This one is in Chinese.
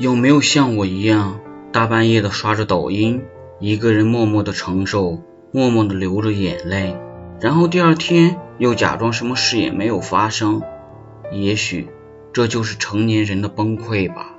有没有像我一样大半夜的刷着抖音一个人默默的承受默默的流着眼泪然后第二天又假装什么事也没有发生？也许这就是成年人的崩溃吧。